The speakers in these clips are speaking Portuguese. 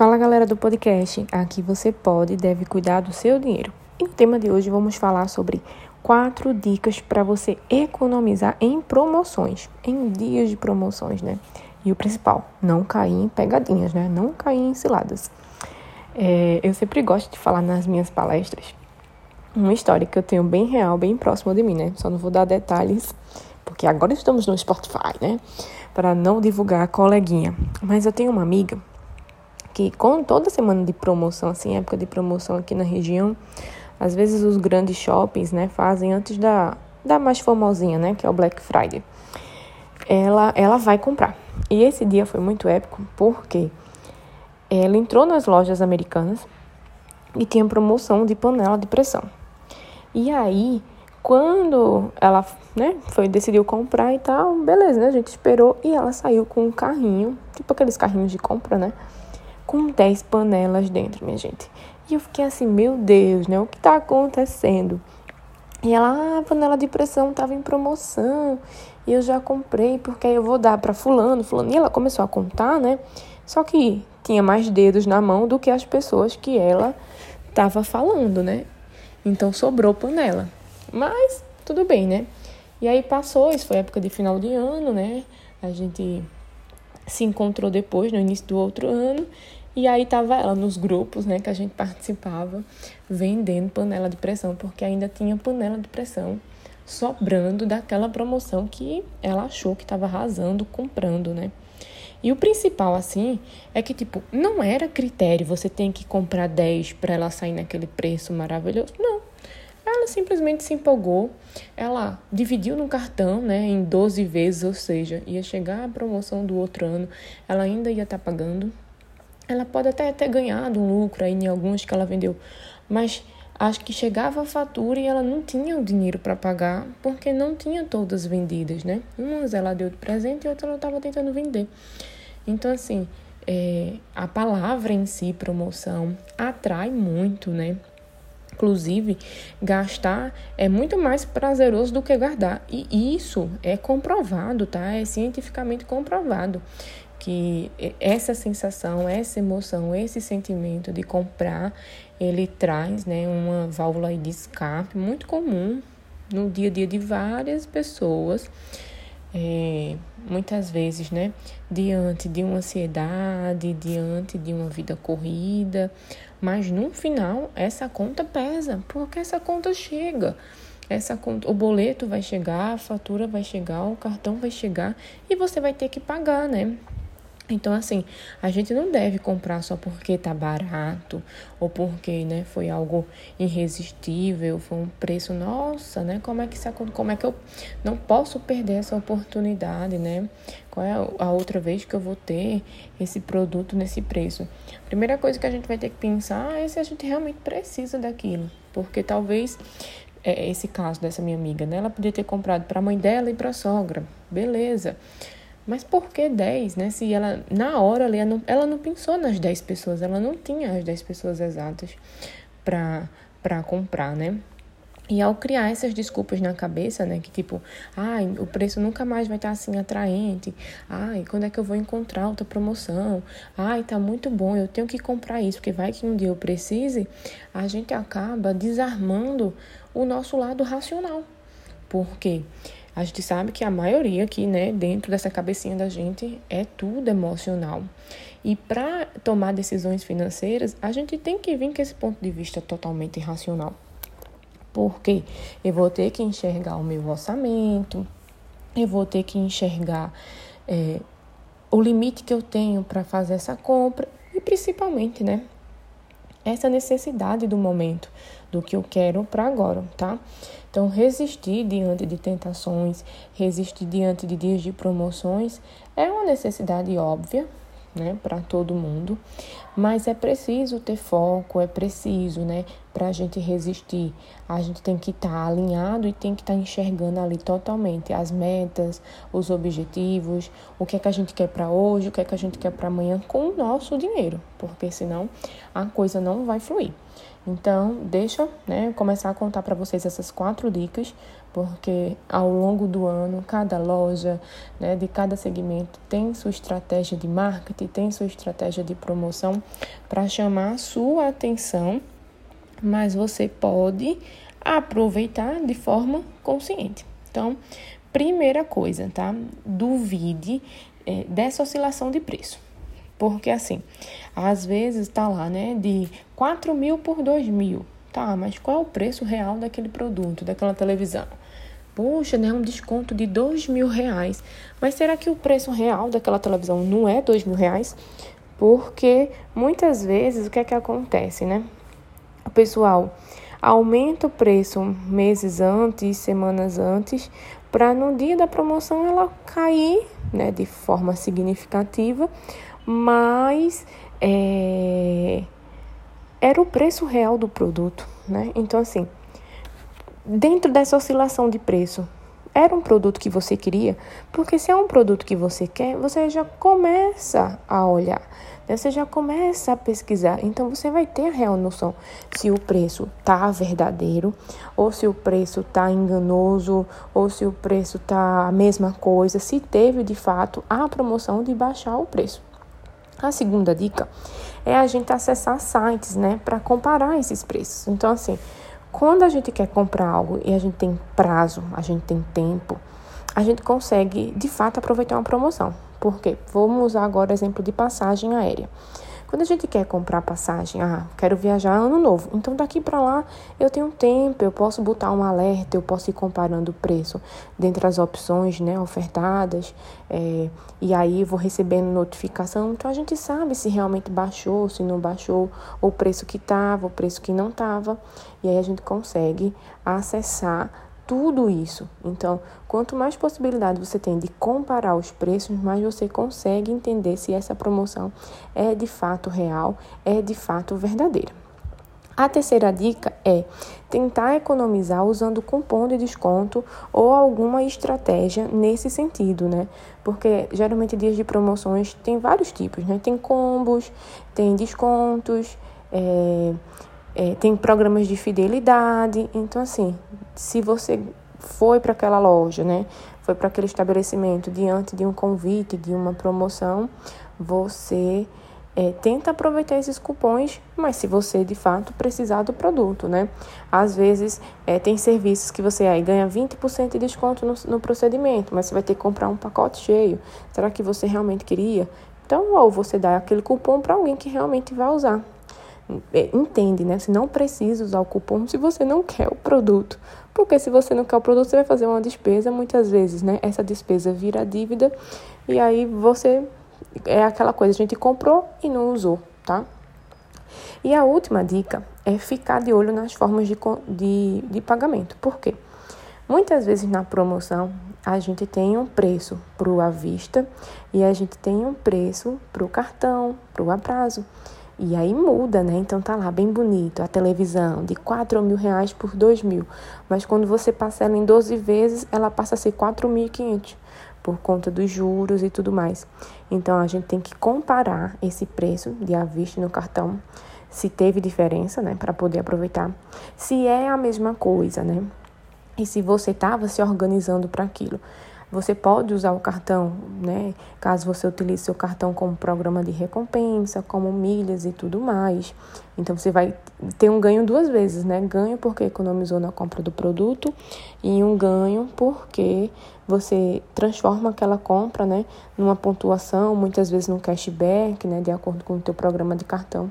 Fala galera do podcast, aqui você pode e deve cuidar do seu dinheiro. E no tema de hoje vamos falar sobre quatro dicas para você economizar em promoções, em dias de promoções, né? E o principal, não cair em pegadinhas, né? Não cair em ciladas. É, eu sempre gosto de falar nas minhas palestras uma história que eu tenho bem real, bem próxima de mim, né? Só não vou dar detalhes, porque agora estamos no Spotify, né? Para não divulgar a coleguinha. Mas eu tenho uma amiga que com toda semana de promoção, assim, época de promoção aqui na região, às vezes os grandes shoppings, né, fazem antes da, da mais famosinha, né, que é o Black Friday. Ela, ela vai comprar. E esse dia foi muito épico porque ela entrou nas lojas americanas e tinha promoção de panela de pressão. E aí, quando ela, né, foi decidiu comprar e tal, beleza, né? A gente esperou e ela saiu com um carrinho, tipo aqueles carrinhos de compra, né? Com 10 panelas dentro, minha gente. E eu fiquei assim, meu Deus, né? O que tá acontecendo? E ela, ah, a panela de pressão tava em promoção. E eu já comprei, porque aí eu vou dar para fulano, fulano. E ela começou a contar, né? Só que tinha mais dedos na mão do que as pessoas que ela tava falando, né? Então sobrou panela. Mas tudo bem, né? E aí passou, isso foi época de final de ano, né? A gente se encontrou depois, no início do outro ano, e aí tava ela nos grupos, né, que a gente participava, vendendo panela de pressão, porque ainda tinha panela de pressão sobrando daquela promoção que ela achou que estava arrasando comprando, né? E o principal, assim, é que, tipo, não era critério você tem que comprar 10 para ela sair naquele preço maravilhoso. Não. Ela simplesmente se empolgou. Ela dividiu no cartão, né, em 12 vezes, ou seja, ia chegar a promoção do outro ano, ela ainda ia estar tá pagando ela pode até ter ganhado um lucro aí em alguns que ela vendeu, mas acho que chegava a fatura e ela não tinha o dinheiro para pagar porque não tinha todas vendidas, né? Umas ela deu de presente e outras ela estava tentando vender. Então, assim, é, a palavra em si, promoção, atrai muito, né? Inclusive, gastar é muito mais prazeroso do que guardar. E isso é comprovado, tá? É cientificamente comprovado que essa sensação, essa emoção, esse sentimento de comprar, ele traz né, uma válvula de escape muito comum no dia a dia de várias pessoas. É, muitas vezes, né, diante de uma ansiedade, diante de uma vida corrida, mas no final essa conta pesa, porque essa conta chega. Essa conta, o boleto vai chegar, a fatura vai chegar, o cartão vai chegar e você vai ter que pagar, né? Então, assim, a gente não deve comprar só porque tá barato ou porque, né, foi algo irresistível, foi um preço, nossa, né? Como é que isso, como é que eu não posso perder essa oportunidade, né? Qual é a outra vez que eu vou ter esse produto nesse preço? Primeira coisa que a gente vai ter que pensar é se a gente realmente precisa daquilo, porque talvez é esse caso dessa minha amiga, né? Ela podia ter comprado para a mãe dela e para a sogra. Beleza. Mas por que 10, né? Se ela, na hora ali, ela não, ela não pensou nas 10 pessoas, ela não tinha as 10 pessoas exatas para comprar, né? E ao criar essas desculpas na cabeça, né, que tipo, ai, o preço nunca mais vai estar assim atraente. Ai, quando é que eu vou encontrar outra promoção? Ai, tá muito bom, eu tenho que comprar isso, porque vai que um dia eu precise. A gente acaba desarmando o nosso lado racional. Por quê? Porque a gente sabe que a maioria aqui, né, dentro dessa cabecinha da gente, é tudo emocional. E para tomar decisões financeiras, a gente tem que vir com esse ponto de vista totalmente racional. Porque eu vou ter que enxergar o meu orçamento, eu vou ter que enxergar é, o limite que eu tenho para fazer essa compra e principalmente, né, essa necessidade do momento, do que eu quero para agora, tá? Então, resistir diante de tentações, resistir diante de dias de promoções é uma necessidade óbvia, né, para todo mundo, mas é preciso ter foco, é preciso, né, para a gente resistir. A gente tem que estar tá alinhado e tem que estar tá enxergando ali totalmente as metas, os objetivos, o que é que a gente quer para hoje, o que é que a gente quer para amanhã com o nosso dinheiro, porque senão a coisa não vai fluir. Então, deixa, né, começar a contar para vocês essas quatro dicas porque ao longo do ano, cada loja né, de cada segmento tem sua estratégia de marketing, tem sua estratégia de promoção para chamar sua atenção, mas você pode aproveitar de forma consciente. Então, primeira coisa, tá? Duvide é, dessa oscilação de preço. Porque assim, às vezes tá lá, né, de 4 mil por 2 mil. Tá, mas qual é o preço real daquele produto, daquela televisão? Poxa, né, um desconto de dois mil reais. Mas será que o preço real daquela televisão não é dois mil reais? Porque muitas vezes o que é que acontece, né? O pessoal aumenta o preço meses antes, semanas antes, para no dia da promoção ela cair, né, de forma significativa, mas é, era o preço real do produto, né? Então, assim, dentro dessa oscilação de preço, era um produto que você queria? Porque se é um produto que você quer, você já começa a olhar, né? você já começa a pesquisar. Então você vai ter a real noção se o preço tá verdadeiro, ou se o preço tá enganoso, ou se o preço tá a mesma coisa, se teve de fato a promoção de baixar o preço. A segunda dica é a gente acessar sites, né, para comparar esses preços. Então, assim, quando a gente quer comprar algo e a gente tem prazo, a gente tem tempo, a gente consegue de fato aproveitar uma promoção. Por quê? Vamos usar agora o exemplo de passagem aérea. Quando a gente quer comprar passagem, ah, quero viajar ano novo. Então daqui para lá eu tenho tempo, eu posso botar um alerta, eu posso ir comparando o preço dentre as opções, né, ofertadas, é, e aí vou recebendo notificação. Então a gente sabe se realmente baixou, se não baixou, o preço que estava, o preço que não estava, e aí a gente consegue acessar tudo isso. Então, quanto mais possibilidade você tem de comparar os preços, mais você consegue entender se essa promoção é de fato real, é de fato verdadeira. A terceira dica é tentar economizar usando cupom de desconto ou alguma estratégia nesse sentido, né? Porque geralmente dias de promoções tem vários tipos, né? Tem combos, tem descontos, é, é, tem programas de fidelidade. Então, assim, se você foi para aquela loja, né? Foi para aquele estabelecimento diante de um convite, de uma promoção, você é, tenta aproveitar esses cupons, mas se você de fato precisar do produto, né? Às vezes é, tem serviços que você aí ganha 20% de desconto no, no procedimento, mas você vai ter que comprar um pacote cheio. Será que você realmente queria? Então, ou você dá aquele cupom para alguém que realmente vai usar. É, entende, né? Você não precisa usar o cupom se você não quer o produto. Porque se você não quer o produto, você vai fazer uma despesa, muitas vezes, né? Essa despesa vira dívida e aí você é aquela coisa, a gente comprou e não usou, tá? E a última dica é ficar de olho nas formas de, de, de pagamento. Por quê? Muitas vezes na promoção a gente tem um preço para o à vista e a gente tem um preço para o cartão, para o aprazo. E aí muda, né? Então tá lá bem bonito a televisão de 4 mil reais por 2 mil. Mas quando você parcela em 12 vezes, ela passa a ser 4.500 por conta dos juros e tudo mais. Então a gente tem que comparar esse preço de à vista no cartão, se teve diferença, né, para poder aproveitar. Se é a mesma coisa, né? E se você estava se organizando para aquilo. Você pode usar o cartão, né? Caso você utilize seu cartão como programa de recompensa, como milhas e tudo mais. Então você vai ter um ganho duas vezes, né? Ganho porque economizou na compra do produto e um ganho porque você transforma aquela compra, né, numa pontuação, muitas vezes num cashback, né, de acordo com o teu programa de cartão.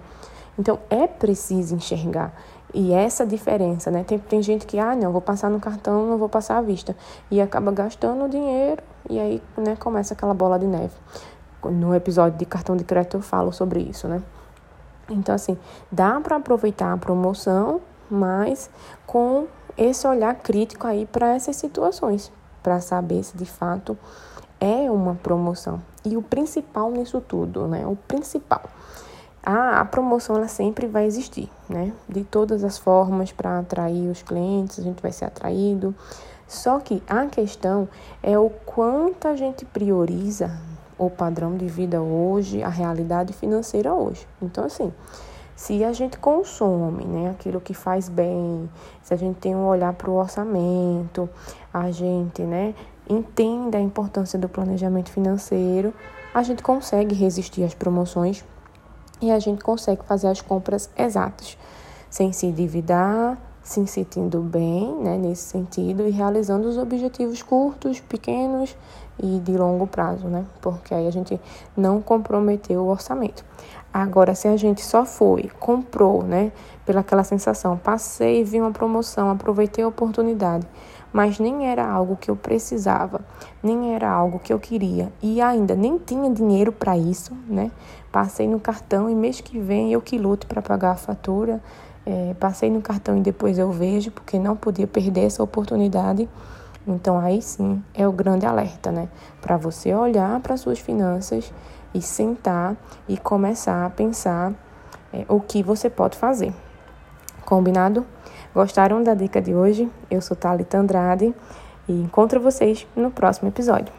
Então é preciso enxergar e essa diferença, né? Tem, tem gente que, ah, não, vou passar no cartão, não vou passar à vista. E acaba gastando o dinheiro e aí, né, começa aquela bola de neve. No episódio de cartão de crédito eu falo sobre isso, né? Então, assim, dá para aproveitar a promoção, mas com esse olhar crítico aí para essas situações, para saber se de fato é uma promoção. E o principal nisso tudo, né? O principal a, a promoção ela sempre vai existir, né? De todas as formas para atrair os clientes, a gente vai ser atraído. Só que a questão é o quanto a gente prioriza o padrão de vida hoje, a realidade financeira hoje. Então, assim, Se a gente consome né, aquilo que faz bem, se a gente tem um olhar para o orçamento, a gente né, entende a importância do planejamento financeiro, a gente consegue resistir às promoções e a gente consegue fazer as compras exatas, sem se endividar, se sentindo bem né, nesse sentido e realizando os objetivos curtos, pequenos e de longo prazo, né? Porque aí a gente não comprometeu o orçamento. Agora, se a gente só foi, comprou, né, pela aquela sensação, passei, vi uma promoção, aproveitei a oportunidade, mas nem era algo que eu precisava, nem era algo que eu queria e ainda nem tinha dinheiro para isso, né? Passei no cartão e mês que vem eu que luto para pagar a fatura. É, passei no cartão e depois eu vejo, porque não podia perder essa oportunidade. Então aí sim é o grande alerta, né? Para você olhar para suas finanças e sentar e começar a pensar é, o que você pode fazer. Combinado? Gostaram da dica de hoje? Eu sou Thalita Andrade e encontro vocês no próximo episódio.